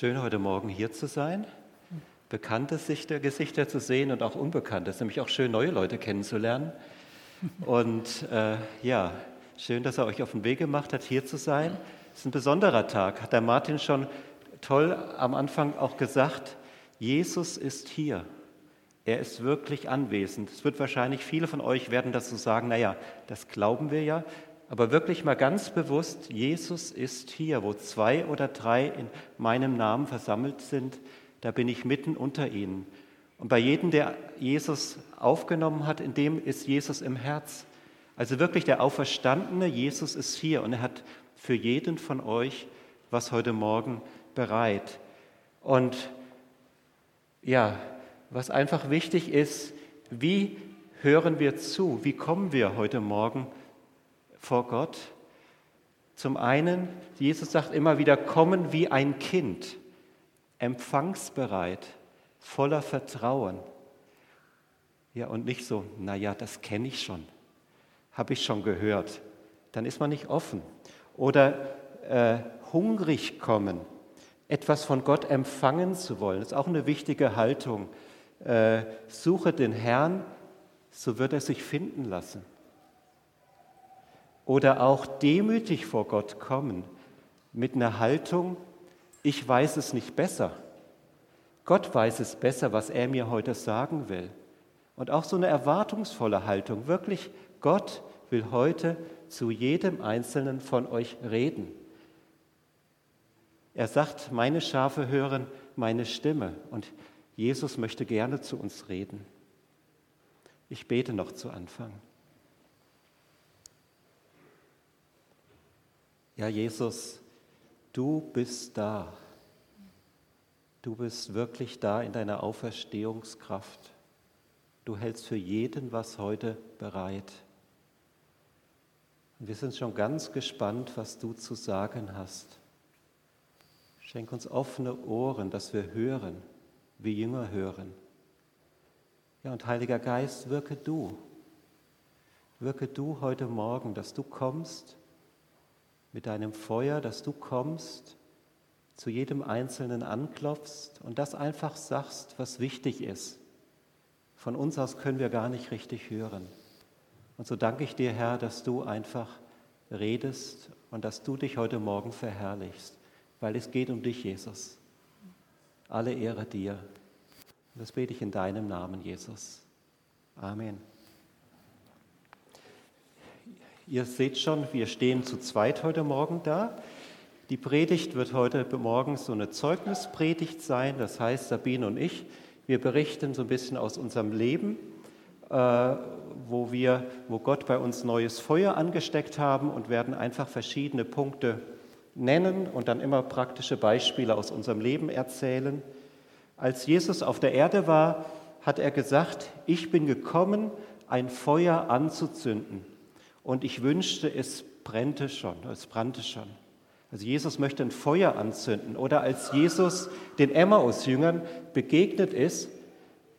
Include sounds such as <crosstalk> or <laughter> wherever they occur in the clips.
Schön, heute Morgen hier zu sein, bekannte Gesichter zu sehen und auch unbekannte. Es ist nämlich auch schön, neue Leute kennenzulernen. Und äh, ja, schön, dass er euch auf den Weg gemacht hat, hier zu sein. Es ist ein besonderer Tag, hat der Martin schon toll am Anfang auch gesagt. Jesus ist hier. Er ist wirklich anwesend. Es wird wahrscheinlich viele von euch werden dazu sagen, naja, das glauben wir ja, aber wirklich mal ganz bewusst, Jesus ist hier, wo zwei oder drei in meinem Namen versammelt sind, da bin ich mitten unter ihnen. Und bei jedem, der Jesus aufgenommen hat, in dem ist Jesus im Herz. Also wirklich der auferstandene Jesus ist hier und er hat für jeden von euch was heute Morgen bereit. Und ja, was einfach wichtig ist, wie hören wir zu? Wie kommen wir heute Morgen vor Gott. Zum einen, Jesus sagt immer wieder, kommen wie ein Kind, empfangsbereit, voller Vertrauen. Ja, und nicht so, naja, das kenne ich schon, habe ich schon gehört. Dann ist man nicht offen. Oder äh, hungrig kommen, etwas von Gott empfangen zu wollen, ist auch eine wichtige Haltung. Äh, suche den Herrn, so wird er sich finden lassen oder auch demütig vor Gott kommen mit einer Haltung, ich weiß es nicht besser. Gott weiß es besser, was er mir heute sagen will. Und auch so eine erwartungsvolle Haltung, wirklich, Gott will heute zu jedem Einzelnen von euch reden. Er sagt, meine Schafe hören meine Stimme und Jesus möchte gerne zu uns reden. Ich bete noch zu Anfang. Ja, Jesus, du bist da. Du bist wirklich da in deiner Auferstehungskraft. Du hältst für jeden was heute bereit. Und wir sind schon ganz gespannt, was du zu sagen hast. Schenk uns offene Ohren, dass wir hören, wie Jünger hören. Ja, und Heiliger Geist, wirke du. Wirke du heute Morgen, dass du kommst mit deinem Feuer, dass du kommst, zu jedem Einzelnen anklopfst und das einfach sagst, was wichtig ist. Von uns aus können wir gar nicht richtig hören. Und so danke ich dir, Herr, dass du einfach redest und dass du dich heute Morgen verherrlichst, weil es geht um dich, Jesus. Alle Ehre dir. Das bete ich in deinem Namen, Jesus. Amen. Ihr seht schon, wir stehen zu zweit heute Morgen da. Die Predigt wird heute Morgen so eine Zeugnispredigt sein. Das heißt, Sabine und ich, wir berichten so ein bisschen aus unserem Leben, äh, wo, wir, wo Gott bei uns neues Feuer angesteckt haben und werden einfach verschiedene Punkte nennen und dann immer praktische Beispiele aus unserem Leben erzählen. Als Jesus auf der Erde war, hat er gesagt, ich bin gekommen, ein Feuer anzuzünden und ich wünschte, es brennte schon, es brannte schon. Also Jesus möchte ein Feuer anzünden. Oder als Jesus den Emmaus-Jüngern begegnet ist,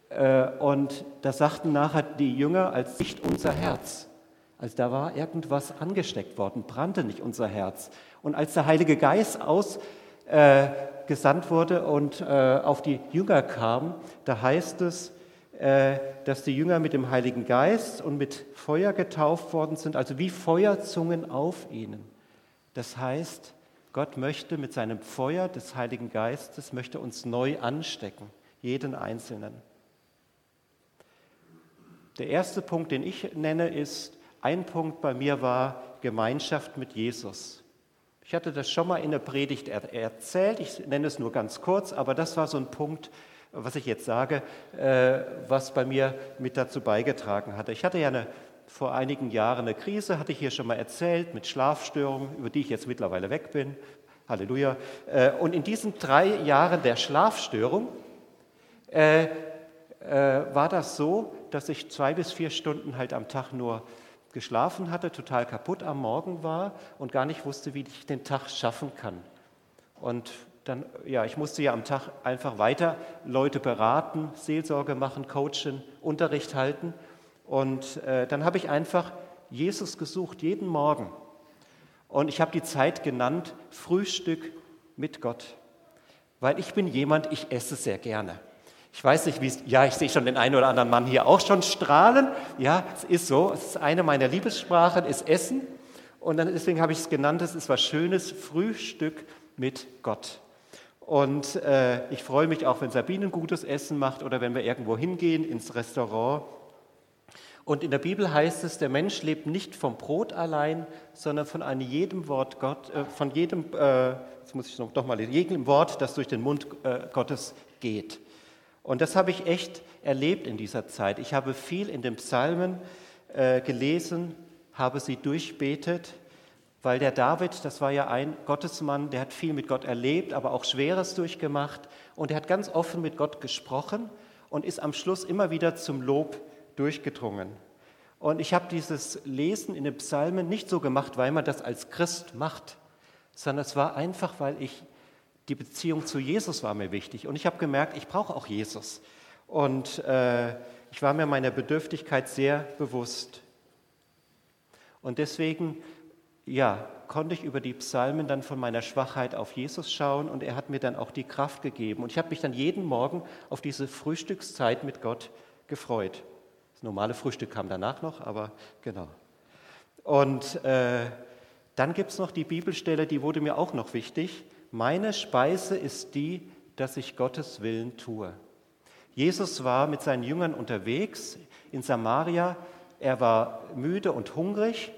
äh, und da sagten nachher die Jünger, als nicht unser Herz. Also da war irgendwas angesteckt worden, brannte nicht unser Herz. Und als der Heilige Geist ausgesandt äh, wurde und äh, auf die Jünger kam, da heißt es, dass die Jünger mit dem Heiligen Geist und mit Feuer getauft worden sind, also wie Feuerzungen auf ihnen. Das heißt, Gott möchte mit seinem Feuer des Heiligen Geistes, möchte uns neu anstecken, jeden Einzelnen. Der erste Punkt, den ich nenne, ist, ein Punkt bei mir war Gemeinschaft mit Jesus. Ich hatte das schon mal in der Predigt erzählt, ich nenne es nur ganz kurz, aber das war so ein Punkt, was ich jetzt sage, äh, was bei mir mit dazu beigetragen hatte. Ich hatte ja eine, vor einigen Jahren eine Krise, hatte ich hier schon mal erzählt, mit Schlafstörungen, über die ich jetzt mittlerweile weg bin. Halleluja. Äh, und in diesen drei Jahren der Schlafstörung äh, war das so, dass ich zwei bis vier Stunden halt am Tag nur geschlafen hatte, total kaputt am Morgen war und gar nicht wusste, wie ich den Tag schaffen kann. Und dann, ja, ich musste ja am Tag einfach weiter Leute beraten, Seelsorge machen, coachen, Unterricht halten. Und äh, dann habe ich einfach Jesus gesucht, jeden Morgen. Und ich habe die Zeit genannt, Frühstück mit Gott. weil ich bin jemand, ich esse sehr gerne. Ich weiß nicht, wie es, ja, ich sehe schon den einen oder anderen Mann hier auch schon strahlen. Ja, es ist so, es ist eine meiner Liebessprachen, ist Essen. Und dann, deswegen habe ich es genannt, es ist was Schönes, Frühstück mit Gott. Und äh, ich freue mich auch, wenn Sabine ein gutes Essen macht oder wenn wir irgendwo hingehen ins Restaurant. Und in der Bibel heißt es, der Mensch lebt nicht vom Brot allein, sondern von einem jedem Wort Gott, äh, von jedem, äh, jetzt muss ich noch, noch mal jedem Wort, das durch den Mund äh, Gottes geht. Und das habe ich echt erlebt in dieser Zeit. Ich habe viel in den Psalmen äh, gelesen, habe sie durchbetet, weil der David, das war ja ein Gottesmann, der hat viel mit Gott erlebt, aber auch Schweres durchgemacht und er hat ganz offen mit Gott gesprochen und ist am Schluss immer wieder zum Lob durchgedrungen. Und ich habe dieses Lesen in den Psalmen nicht so gemacht, weil man das als Christ macht, sondern es war einfach, weil ich die Beziehung zu Jesus war mir wichtig. Und ich habe gemerkt, ich brauche auch Jesus. Und äh, ich war mir meiner Bedürftigkeit sehr bewusst. Und deswegen, ja, konnte ich über die Psalmen dann von meiner Schwachheit auf Jesus schauen und er hat mir dann auch die Kraft gegeben. Und ich habe mich dann jeden Morgen auf diese Frühstückszeit mit Gott gefreut. Das normale Frühstück kam danach noch, aber genau. Und äh, dann gibt es noch die Bibelstelle, die wurde mir auch noch wichtig. Meine Speise ist die, dass ich Gottes Willen tue. Jesus war mit seinen Jüngern unterwegs in Samaria. Er war müde und hungrig.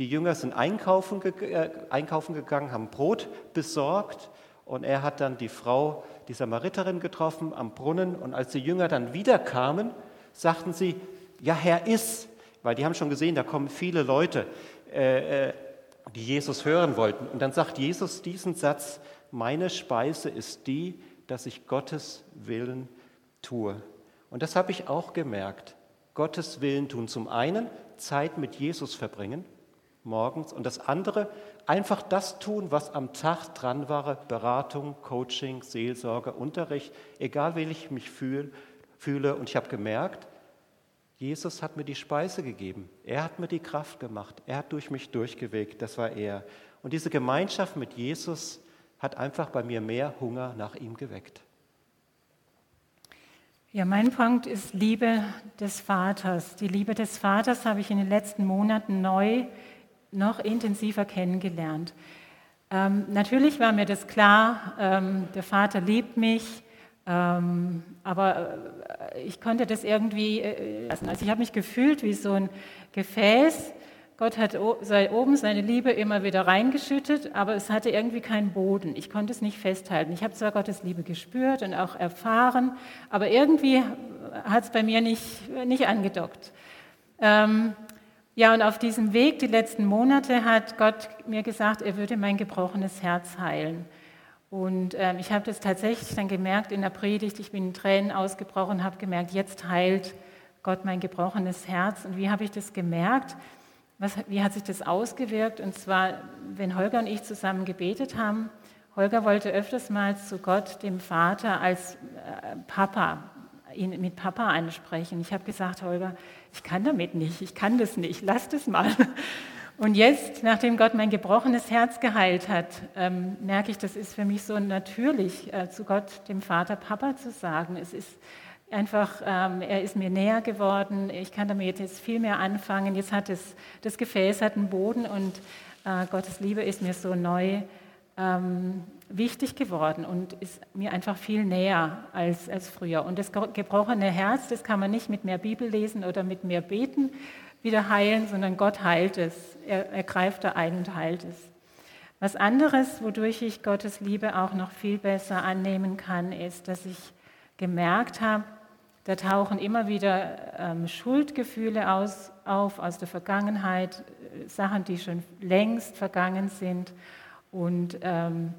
Die Jünger sind einkaufen, äh, einkaufen gegangen, haben Brot besorgt und er hat dann die Frau, die Samariterin getroffen am Brunnen. Und als die Jünger dann wiederkamen, sagten sie, ja Herr, iss, weil die haben schon gesehen, da kommen viele Leute, äh, äh die Jesus hören wollten. Und dann sagt Jesus diesen Satz, meine Speise ist die, dass ich Gottes Willen tue. Und das habe ich auch gemerkt. Gottes Willen tun. Zum einen Zeit mit Jesus verbringen, morgens, und das andere einfach das tun, was am Tag dran war, Beratung, Coaching, Seelsorge, Unterricht, egal wie ich mich fühle. fühle. Und ich habe gemerkt, Jesus hat mir die Speise gegeben. Er hat mir die Kraft gemacht. Er hat durch mich durchgewegt. Das war er. Und diese Gemeinschaft mit Jesus hat einfach bei mir mehr Hunger nach ihm geweckt. Ja, mein Punkt ist Liebe des Vaters. Die Liebe des Vaters habe ich in den letzten Monaten neu, noch intensiver kennengelernt. Ähm, natürlich war mir das klar, ähm, der Vater liebt mich, ähm, aber äh, ich konnte das irgendwie äh, lassen. Also ich habe mich gefühlt wie so ein Gefäß, Gott hat oben seine Liebe immer wieder reingeschüttet, aber es hatte irgendwie keinen Boden. Ich konnte es nicht festhalten. Ich habe zwar Gottes Liebe gespürt und auch erfahren, aber irgendwie hat es bei mir nicht, nicht angedockt. Ähm, ja, und auf diesem Weg, die letzten Monate, hat Gott mir gesagt, er würde mein gebrochenes Herz heilen. Und ähm, ich habe das tatsächlich dann gemerkt in der Predigt. Ich bin in Tränen ausgebrochen, habe gemerkt, jetzt heilt Gott mein gebrochenes Herz. Und wie habe ich das gemerkt? Was, wie hat sich das ausgewirkt? Und zwar, wenn Holger und ich zusammen gebetet haben, Holger wollte öfters mal zu Gott, dem Vater, als äh, Papa, ihn mit Papa ansprechen. Ich habe gesagt, Holger, ich kann damit nicht, ich kann das nicht, lass das mal. Und jetzt, nachdem Gott mein gebrochenes Herz geheilt hat, ähm, merke ich, das ist für mich so natürlich, äh, zu Gott, dem Vater, Papa zu sagen. Es ist einfach, ähm, er ist mir näher geworden, ich kann damit jetzt viel mehr anfangen. Jetzt hat es, das Gefäß hat einen Boden und äh, Gottes Liebe ist mir so neu ähm, wichtig geworden und ist mir einfach viel näher als, als früher. Und das gebrochene Herz, das kann man nicht mit mehr Bibel lesen oder mit mehr Beten wieder heilen, sondern Gott heilt es. Er, er greift da ein und heilt es. Was anderes, wodurch ich Gottes Liebe auch noch viel besser annehmen kann, ist, dass ich gemerkt habe, da tauchen immer wieder ähm, Schuldgefühle aus, auf aus der Vergangenheit, äh, Sachen, die schon längst vergangen sind. Und ähm,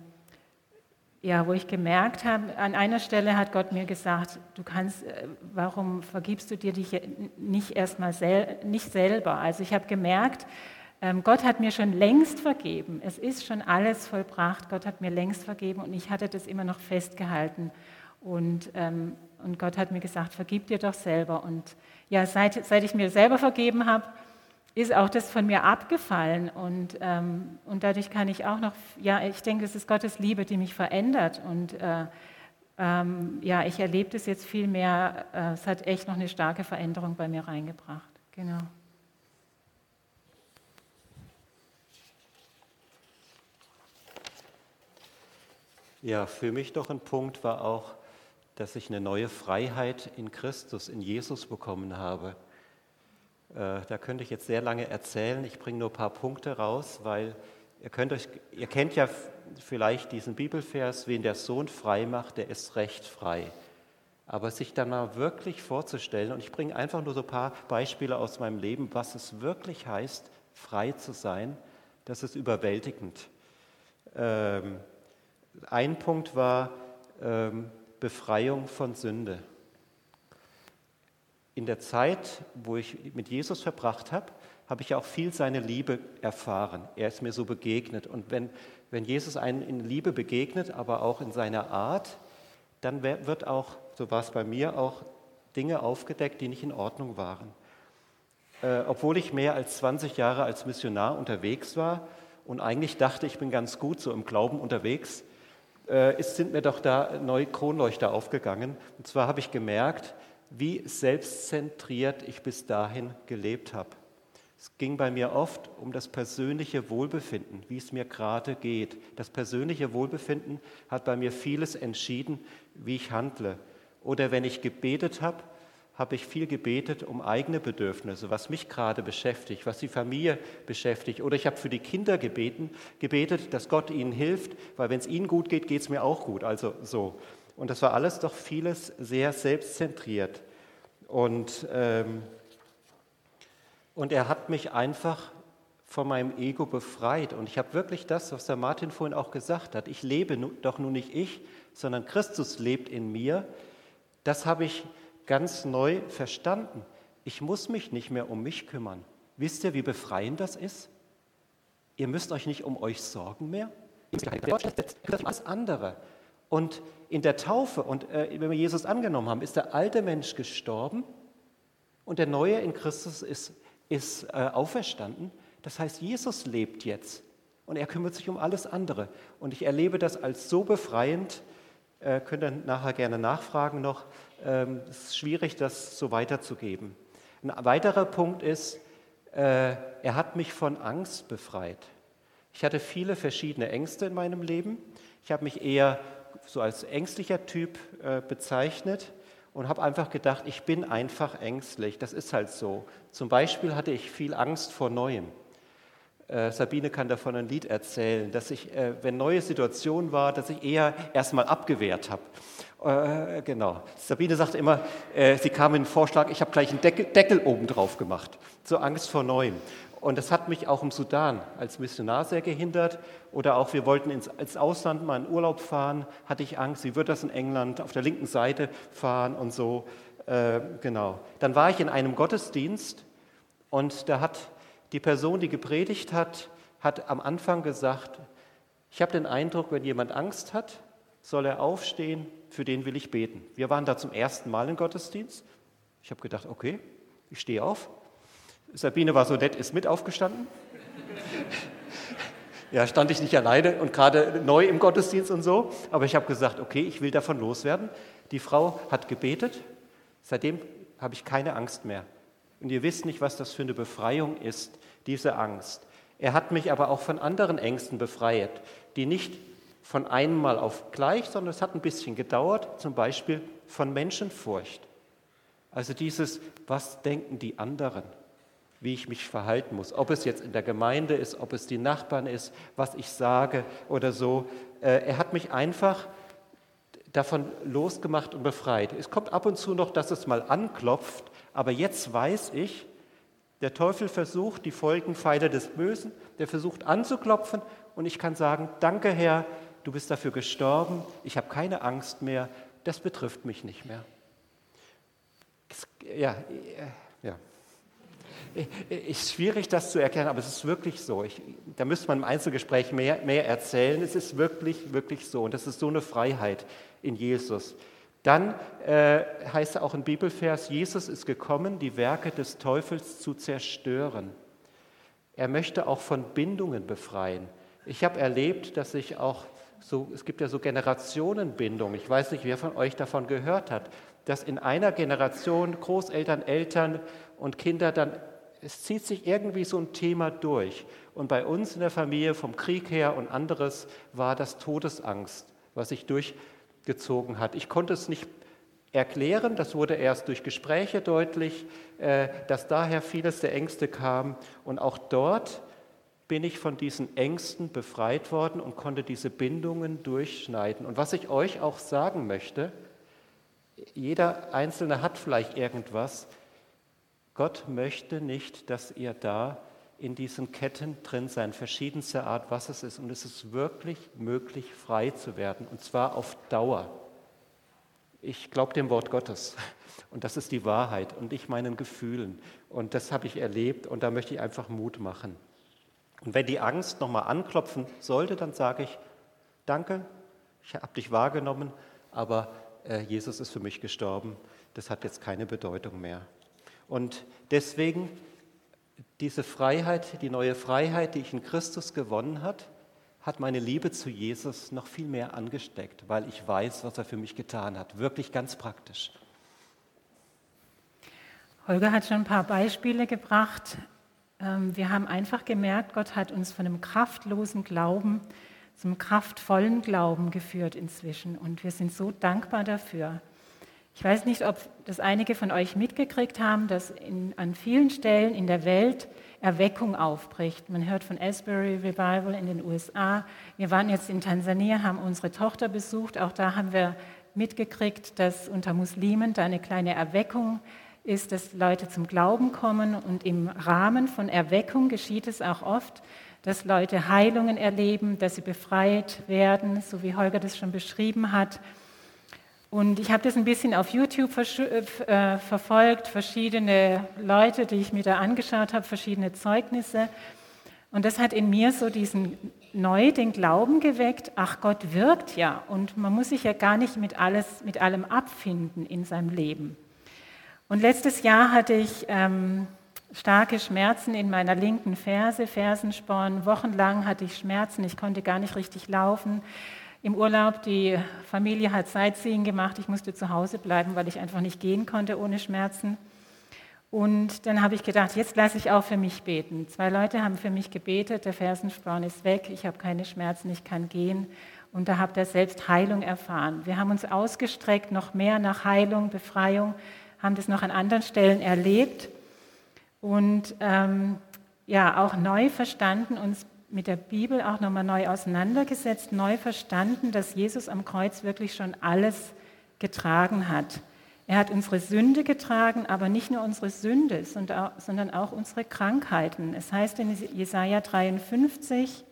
ja, wo ich gemerkt habe, an einer Stelle hat Gott mir gesagt, du kannst, äh, warum vergibst du dir dich nicht erstmal sel nicht selber? Also ich habe gemerkt, ähm, Gott hat mir schon längst vergeben. Es ist schon alles vollbracht. Gott hat mir längst vergeben und ich hatte das immer noch festgehalten. Und ähm, und Gott hat mir gesagt, vergib dir doch selber. Und ja, seit, seit ich mir selber vergeben habe, ist auch das von mir abgefallen und, ähm, und dadurch kann ich auch noch, ja, ich denke, es ist Gottes Liebe, die mich verändert und äh, ähm, ja, ich erlebe das jetzt viel mehr, äh, es hat echt noch eine starke Veränderung bei mir reingebracht, genau. Ja, für mich doch ein Punkt war auch, dass ich eine neue Freiheit in Christus, in Jesus bekommen habe. Äh, da könnte ich jetzt sehr lange erzählen. Ich bringe nur ein paar Punkte raus, weil ihr, könnt euch, ihr kennt ja vielleicht diesen Bibelvers, wen der Sohn frei macht, der ist recht frei. Aber sich dann mal wirklich vorzustellen, und ich bringe einfach nur so ein paar Beispiele aus meinem Leben, was es wirklich heißt, frei zu sein, das ist überwältigend. Ähm, ein Punkt war ähm, Befreiung von Sünde. In der Zeit, wo ich mit Jesus verbracht habe, habe ich auch viel seine Liebe erfahren. Er ist mir so begegnet. Und wenn, wenn Jesus einen in Liebe begegnet, aber auch in seiner Art, dann wird auch, so war es bei mir, auch Dinge aufgedeckt, die nicht in Ordnung waren. Äh, obwohl ich mehr als 20 Jahre als Missionar unterwegs war und eigentlich dachte, ich bin ganz gut so im Glauben unterwegs, äh, ist, sind mir doch da neue Kronleuchter aufgegangen. Und zwar habe ich gemerkt, wie selbstzentriert ich bis dahin gelebt habe. Es ging bei mir oft um das persönliche Wohlbefinden, wie es mir gerade geht. Das persönliche Wohlbefinden hat bei mir vieles entschieden, wie ich handle. Oder wenn ich gebetet habe, habe ich viel gebetet um eigene Bedürfnisse, was mich gerade beschäftigt, was die Familie beschäftigt. Oder ich habe für die Kinder gebeten, gebetet, dass Gott ihnen hilft, weil wenn es ihnen gut geht, geht es mir auch gut. Also so. Und das war alles doch vieles sehr selbstzentriert. Und, ähm, und er hat mich einfach von meinem Ego befreit. Und ich habe wirklich das, was der Martin vorhin auch gesagt hat, ich lebe doch nun nicht ich, sondern Christus lebt in mir. Das habe ich ganz neu verstanden. Ich muss mich nicht mehr um mich kümmern. Wisst ihr, wie befreiend das ist? Ihr müsst euch nicht um euch sorgen mehr. Alles andere. Und in der Taufe, und äh, wenn wir Jesus angenommen haben, ist der alte Mensch gestorben und der neue in Christus ist, ist äh, auferstanden. Das heißt, Jesus lebt jetzt und er kümmert sich um alles andere. Und ich erlebe das als so befreiend, äh, könnt ihr nachher gerne nachfragen noch, ähm, es ist schwierig, das so weiterzugeben. Ein weiterer Punkt ist, äh, er hat mich von Angst befreit. Ich hatte viele verschiedene Ängste in meinem Leben. Ich habe mich eher so als ängstlicher Typ äh, bezeichnet und habe einfach gedacht, ich bin einfach ängstlich. Das ist halt so. Zum Beispiel hatte ich viel Angst vor Neuem. Äh, Sabine kann davon ein Lied erzählen, dass ich, äh, wenn neue Situationen war, dass ich eher erstmal abgewehrt habe. Äh, genau. Sabine sagte immer, äh, sie kam in den Vorschlag, ich habe gleich einen Deckel, Deckel oben drauf gemacht, zur Angst vor Neuem. Und das hat mich auch im Sudan als Missionar sehr gehindert. Oder auch, wir wollten ins, ins Ausland mal in Urlaub fahren, hatte ich Angst, wie wird das in England auf der linken Seite fahren und so. Äh, genau. Dann war ich in einem Gottesdienst und da hat die Person, die gepredigt hat, hat am Anfang gesagt, ich habe den Eindruck, wenn jemand Angst hat, soll er aufstehen, für den will ich beten. Wir waren da zum ersten Mal im Gottesdienst. Ich habe gedacht, okay, ich stehe auf. Sabine war so nett, ist mit aufgestanden. <laughs> ja, stand ich nicht alleine und gerade neu im Gottesdienst und so. Aber ich habe gesagt, okay, ich will davon loswerden. Die Frau hat gebetet. Seitdem habe ich keine Angst mehr. Und ihr wisst nicht, was das für eine Befreiung ist, diese Angst. Er hat mich aber auch von anderen Ängsten befreit, die nicht von einem Mal auf gleich, sondern es hat ein bisschen gedauert, zum Beispiel von Menschenfurcht. Also dieses, was denken die anderen, wie ich mich verhalten muss, ob es jetzt in der Gemeinde ist, ob es die Nachbarn ist, was ich sage oder so. Äh, er hat mich einfach davon losgemacht und befreit. Es kommt ab und zu noch, dass es mal anklopft, aber jetzt weiß ich, der Teufel versucht, die Folgenpfeiler des Bösen, der versucht anzuklopfen und ich kann sagen, danke Herr, du bist dafür gestorben, ich habe keine Angst mehr, das betrifft mich nicht mehr. Ja, äh, ja. Ist schwierig, das zu erklären, aber es ist wirklich so. Ich, da müsste man im Einzelgespräch mehr, mehr erzählen. Es ist wirklich, wirklich so. Und das ist so eine Freiheit in Jesus. Dann äh, heißt auch im Bibelvers, Jesus ist gekommen, die Werke des Teufels zu zerstören. Er möchte auch von Bindungen befreien. Ich habe erlebt, dass ich auch so, es gibt ja so Generationenbindungen. Ich weiß nicht, wer von euch davon gehört hat, dass in einer Generation Großeltern, Eltern und Kinder dann, es zieht sich irgendwie so ein Thema durch. Und bei uns in der Familie vom Krieg her und anderes war das Todesangst, was sich durchgezogen hat. Ich konnte es nicht erklären, das wurde erst durch Gespräche deutlich, äh, dass daher vieles der Ängste kam. Und auch dort bin ich von diesen Ängsten befreit worden und konnte diese Bindungen durchschneiden. Und was ich euch auch sagen möchte, jeder Einzelne hat vielleicht irgendwas. Gott möchte nicht, dass ihr da in diesen Ketten drin seid, verschiedenster Art, was es ist. Und es ist wirklich möglich, frei zu werden, und zwar auf Dauer. Ich glaube dem Wort Gottes. Und das ist die Wahrheit und ich meinen Gefühlen. Und das habe ich erlebt und da möchte ich einfach Mut machen. Und wenn die Angst nochmal anklopfen sollte, dann sage ich, danke, ich habe dich wahrgenommen, aber äh, Jesus ist für mich gestorben. Das hat jetzt keine Bedeutung mehr. Und deswegen diese Freiheit, die neue Freiheit, die ich in Christus gewonnen hat, hat meine Liebe zu Jesus noch viel mehr angesteckt, weil ich weiß, was er für mich getan hat. Wirklich ganz praktisch. Holger hat schon ein paar Beispiele gebracht, ähm, wir haben einfach gemerkt, Gott hat uns von einem kraftlosen Glauben zum kraftvollen Glauben geführt inzwischen. Und wir sind so dankbar dafür. Ich weiß nicht, ob das einige von euch mitgekriegt haben, dass in, an vielen Stellen in der Welt Erweckung aufbricht. Man hört von Asbury Revival in den USA. Wir waren jetzt in Tansania, haben unsere Tochter besucht. Auch da haben wir mitgekriegt, dass unter Muslimen da eine kleine Erweckung ist, dass Leute zum Glauben kommen und im Rahmen von Erweckung geschieht es auch oft, dass Leute Heilungen erleben, dass sie befreit werden, so wie Holger das schon beschrieben hat. Und ich habe das ein bisschen auf YouTube äh, verfolgt, verschiedene Leute, die ich mir da angeschaut habe, verschiedene Zeugnisse. Und das hat in mir so diesen neu den Glauben geweckt, ach Gott wirkt ja und man muss sich ja gar nicht mit, alles, mit allem abfinden in seinem Leben. Und letztes Jahr hatte ich ähm, starke Schmerzen in meiner linken Ferse, Fersensporn. Wochenlang hatte ich Schmerzen, ich konnte gar nicht richtig laufen. Im Urlaub, die Familie hat Sightseeing gemacht, ich musste zu Hause bleiben, weil ich einfach nicht gehen konnte ohne Schmerzen. Und dann habe ich gedacht, jetzt lasse ich auch für mich beten. Zwei Leute haben für mich gebetet, der Fersensporn ist weg, ich habe keine Schmerzen, ich kann gehen. Und da habt ihr selbst Heilung erfahren. Wir haben uns ausgestreckt, noch mehr nach Heilung, Befreiung haben das noch an anderen Stellen erlebt und ähm, ja auch neu verstanden, uns mit der Bibel auch nochmal neu auseinandergesetzt, neu verstanden, dass Jesus am Kreuz wirklich schon alles getragen hat. Er hat unsere Sünde getragen, aber nicht nur unsere Sünde, sondern auch unsere Krankheiten. Es heißt in Jesaja 53,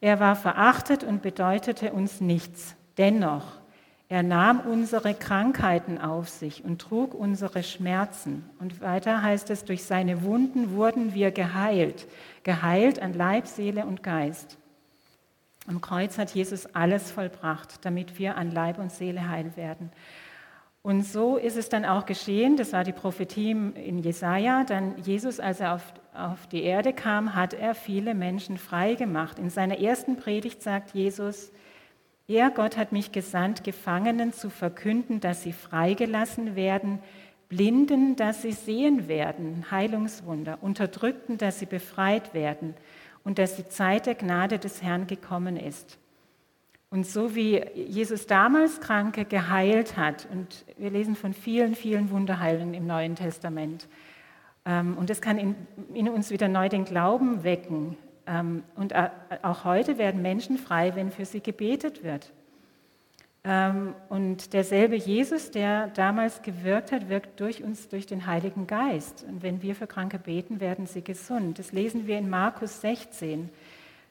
er war verachtet und bedeutete uns nichts. Dennoch er nahm unsere Krankheiten auf sich und trug unsere Schmerzen. Und weiter heißt es, durch seine Wunden wurden wir geheilt, geheilt an Leib, Seele und Geist. Am Kreuz hat Jesus alles vollbracht, damit wir an Leib und Seele heil werden. Und so ist es dann auch geschehen, das war die Prophetie in Jesaja, dann Jesus, als er auf, auf die Erde kam, hat er viele Menschen frei gemacht. In seiner ersten Predigt sagt Jesus, er, Gott, hat mich gesandt, Gefangenen zu verkünden, dass sie freigelassen werden, Blinden, dass sie sehen werden, Heilungswunder, Unterdrückten, dass sie befreit werden und dass die Zeit der Gnade des Herrn gekommen ist. Und so wie Jesus damals Kranke geheilt hat, und wir lesen von vielen, vielen Wunderheilungen im Neuen Testament, ähm, und es kann in, in uns wieder neu den Glauben wecken, und äh, auch heute werden Menschen frei, wenn für sie gebetet wird. Ähm, und derselbe Jesus, der damals gewirkt hat, wirkt durch uns durch den Heiligen Geist. Und wenn wir für Kranke beten, werden sie gesund. Das lesen wir in Markus 16.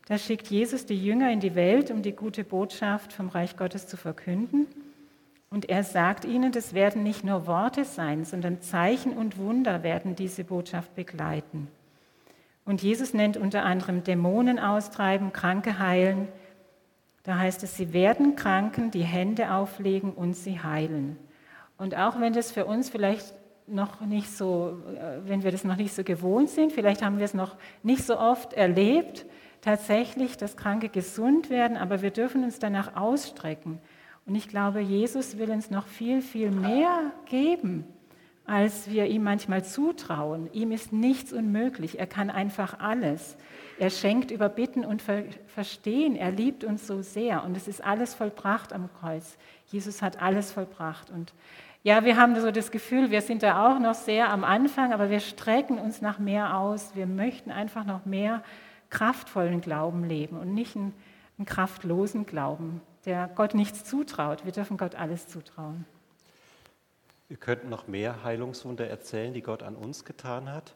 Da schickt Jesus die Jünger in die Welt, um die gute Botschaft vom Reich Gottes zu verkünden. Und er sagt ihnen, das werden nicht nur Worte sein, sondern Zeichen und Wunder werden diese Botschaft begleiten. Und Jesus nennt unter anderem Dämonen austreiben, Kranke heilen. Da heißt es, sie werden Kranken die Hände auflegen und sie heilen. Und auch wenn das für uns vielleicht noch nicht so, äh, wenn wir das noch nicht so gewohnt sind, vielleicht haben wir es noch nicht so oft erlebt, tatsächlich, dass Kranke gesund werden, aber wir dürfen uns danach ausstrecken. Und ich glaube, Jesus will uns noch viel, viel mehr geben, als wir ihm manchmal zutrauen. Ihm ist nichts unmöglich. Er kann einfach alles. Er schenkt über Bitten und Verstehen. Er liebt uns so sehr. Und es ist alles vollbracht am Kreuz. Jesus hat alles vollbracht. Und ja, wir haben so das Gefühl, wir sind da auch noch sehr am Anfang, aber wir strecken uns nach mehr aus. Wir möchten einfach noch mehr kraftvollen Glauben leben und nicht einen, einen kraftlosen Glauben, der Gott nichts zutraut. Wir dürfen Gott alles zutrauen. Wir könnten noch mehr Heilungswunder erzählen, die Gott an uns getan hat.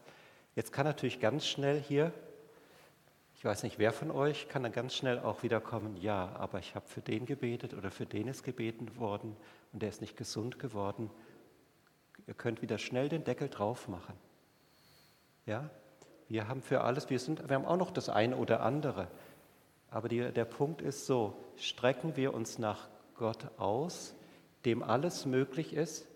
Jetzt kann natürlich ganz schnell hier, ich weiß nicht, wer von euch kann dann ganz schnell auch wieder kommen, ja, aber ich habe für den gebetet oder für den ist gebeten worden und der ist nicht gesund geworden. Ihr könnt wieder schnell den Deckel drauf machen. Ja, wir haben für alles, wir, sind, wir haben auch noch das eine oder andere. Aber die, der Punkt ist so, strecken wir uns nach Gott aus, dem alles möglich ist,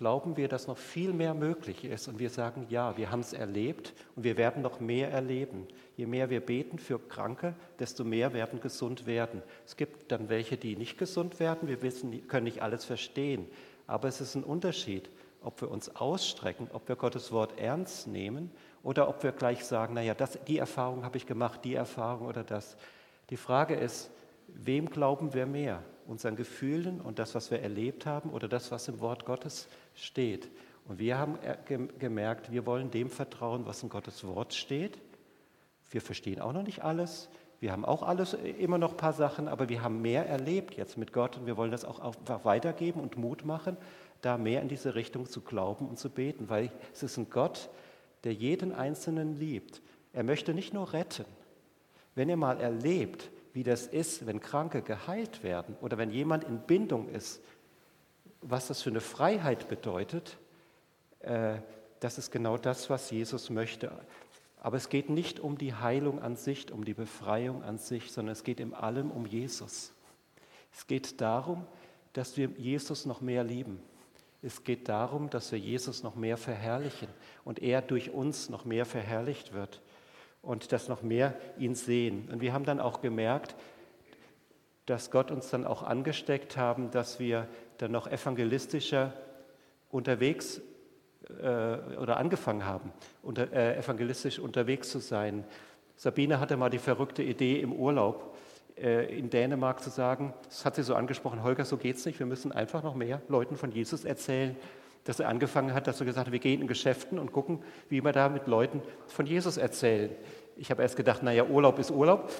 glauben wir, dass noch viel mehr möglich ist und wir sagen, ja, wir haben es erlebt und wir werden noch mehr erleben. Je mehr wir beten für Kranke, desto mehr werden gesund werden. Es gibt dann welche, die nicht gesund werden. Wir wissen, können nicht alles verstehen. Aber es ist ein Unterschied, ob wir uns ausstrecken, ob wir Gottes Wort ernst nehmen oder ob wir gleich sagen, naja, das, die Erfahrung habe ich gemacht, die Erfahrung oder das. Die Frage ist, wem glauben wir mehr? Unseren Gefühlen und das, was wir erlebt haben oder das, was im Wort Gottes steht? Und wir haben gemerkt, wir wollen dem vertrauen, was in Gottes Wort steht wir verstehen auch noch nicht alles. Wir haben auch alles äh, immer noch ein paar Sachen, aber wir haben mehr erlebt jetzt mit Gott und wir wollen das auch einfach weitergeben und Mut machen, da mehr in diese Richtung zu glauben und zu beten, weil es ist ein Gott, der jeden Einzelnen liebt. Er möchte nicht nur retten. Wenn ihr mal erlebt, wie das ist, wenn Kranke geheilt werden oder wenn jemand in Bindung ist, was das für eine Freiheit bedeutet, äh, das ist genau das, was Jesus möchte. Aber es geht nicht um die Heilung an sich, um die Befreiung an sich, sondern es geht in allem um Jesus. Es geht darum, dass wir Jesus noch mehr lieben. Es geht darum, dass wir Jesus noch mehr verherrlichen und er durch uns noch mehr verherrlicht wird und dass noch mehr ihn sehen. Und wir haben dann auch gemerkt, dass Gott uns dann auch angesteckt haben, dass wir dann noch evangelistischer unterwegs äh, oder angefangen haben, unter, äh, evangelistisch unterwegs zu sein. Sabine hatte mal die verrückte Idee im Urlaub äh, in Dänemark zu sagen, das hat sie so angesprochen, Holger, so geht's nicht, wir müssen einfach noch mehr Leuten von Jesus erzählen. Dass er angefangen hat, dass er gesagt hat, wir gehen in Geschäften und gucken, wie wir da mit Leuten von Jesus erzählen. Ich habe erst gedacht, naja, Urlaub ist Urlaub.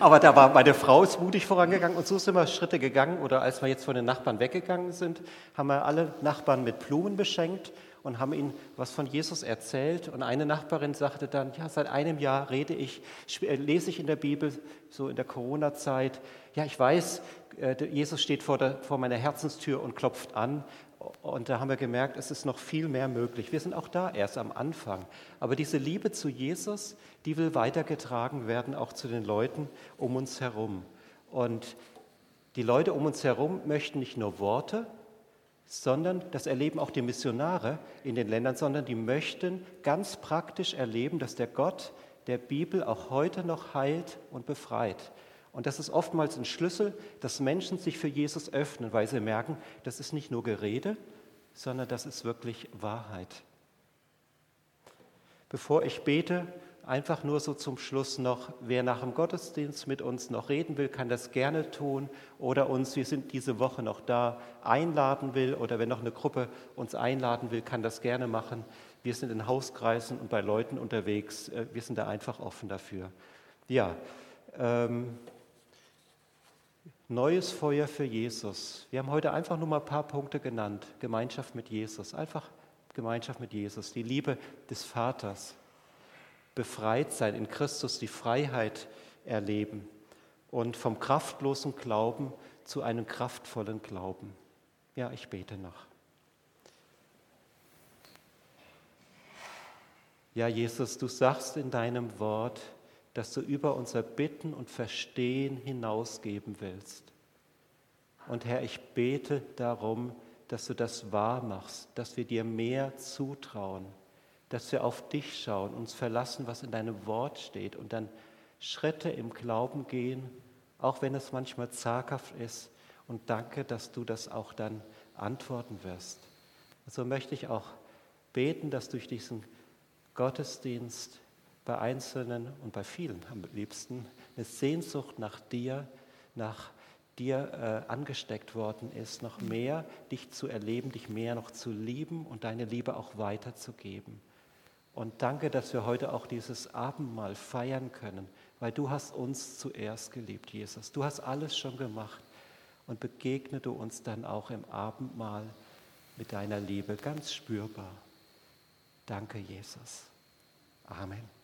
Aber da war meine Frau ist mutig vorangegangen und so sind wir Schritte gegangen. Oder als wir jetzt von den Nachbarn weggegangen sind, haben wir alle Nachbarn mit Blumen beschenkt und haben ihnen was von Jesus erzählt. Und eine Nachbarin sagte dann, ja, seit einem Jahr rede ich, äh, lese ich in der Bibel, so in der Corona-Zeit, ja, ich weiß, äh, Jesus steht vor, der, vor meiner Herzenstür und klopft an. Und da haben wir gemerkt, es ist noch viel mehr möglich. Wir sind auch da erst am Anfang. Aber diese Liebe zu Jesus, die will weitergetragen werden, auch zu den Leuten um uns herum. Und die Leute um uns herum möchten nicht nur Worte, sondern das erleben auch die Missionare in den Ländern, sondern die möchten ganz praktisch erleben, dass der Gott der Bibel auch heute noch heilt und befreit. Und das ist oftmals ein Schlüssel, dass Menschen sich für Jesus öffnen, weil sie merken, das ist nicht nur Gerede, sondern das ist wirklich Wahrheit. Bevor ich bete, einfach nur so zum Schluss noch, wer nach dem Gottesdienst mit uns noch reden will, kann das gerne tun oder uns, wir sind diese Woche noch da, einladen will oder wenn noch eine Gruppe uns einladen will, kann das gerne machen. Wir sind in Hauskreisen und bei Leuten unterwegs, äh, wir sind da einfach offen dafür. Ja, ähm, Neues Feuer für Jesus. Wir haben heute einfach nur mal ein paar Punkte genannt. Gemeinschaft mit Jesus. Einfach Gemeinschaft mit Jesus. Die Liebe des Vaters. Befreit sein, in Christus die Freiheit erleben. Und vom kraftlosen Glauben zu einem kraftvollen Glauben. Ja, ich bete noch. Ja, Jesus, du sagst in deinem Wort, dass du über unser Bitten und Verstehen hinausgeben willst. Und Herr, ich bete darum, dass du das wahr machst, dass wir dir mehr zutrauen, dass wir auf dich schauen, uns verlassen, was in deinem Wort steht und dann Schritte im Glauben gehen, auch wenn es manchmal zaghaft ist. Und danke, dass du das auch dann antworten wirst. So also möchte ich auch beten, dass durch diesen Gottesdienst bei Einzelnen und bei vielen am liebsten eine Sehnsucht nach dir, nach dir äh, angesteckt worden ist, noch mehr dich zu erleben, dich mehr noch zu lieben und deine Liebe auch weiterzugeben. Und danke, dass wir heute auch dieses Abendmahl feiern können, weil du hast uns zuerst geliebt, Jesus. Du hast alles schon gemacht und begegne du uns dann auch im Abendmahl mit deiner Liebe ganz spürbar. Danke, Jesus. Amen.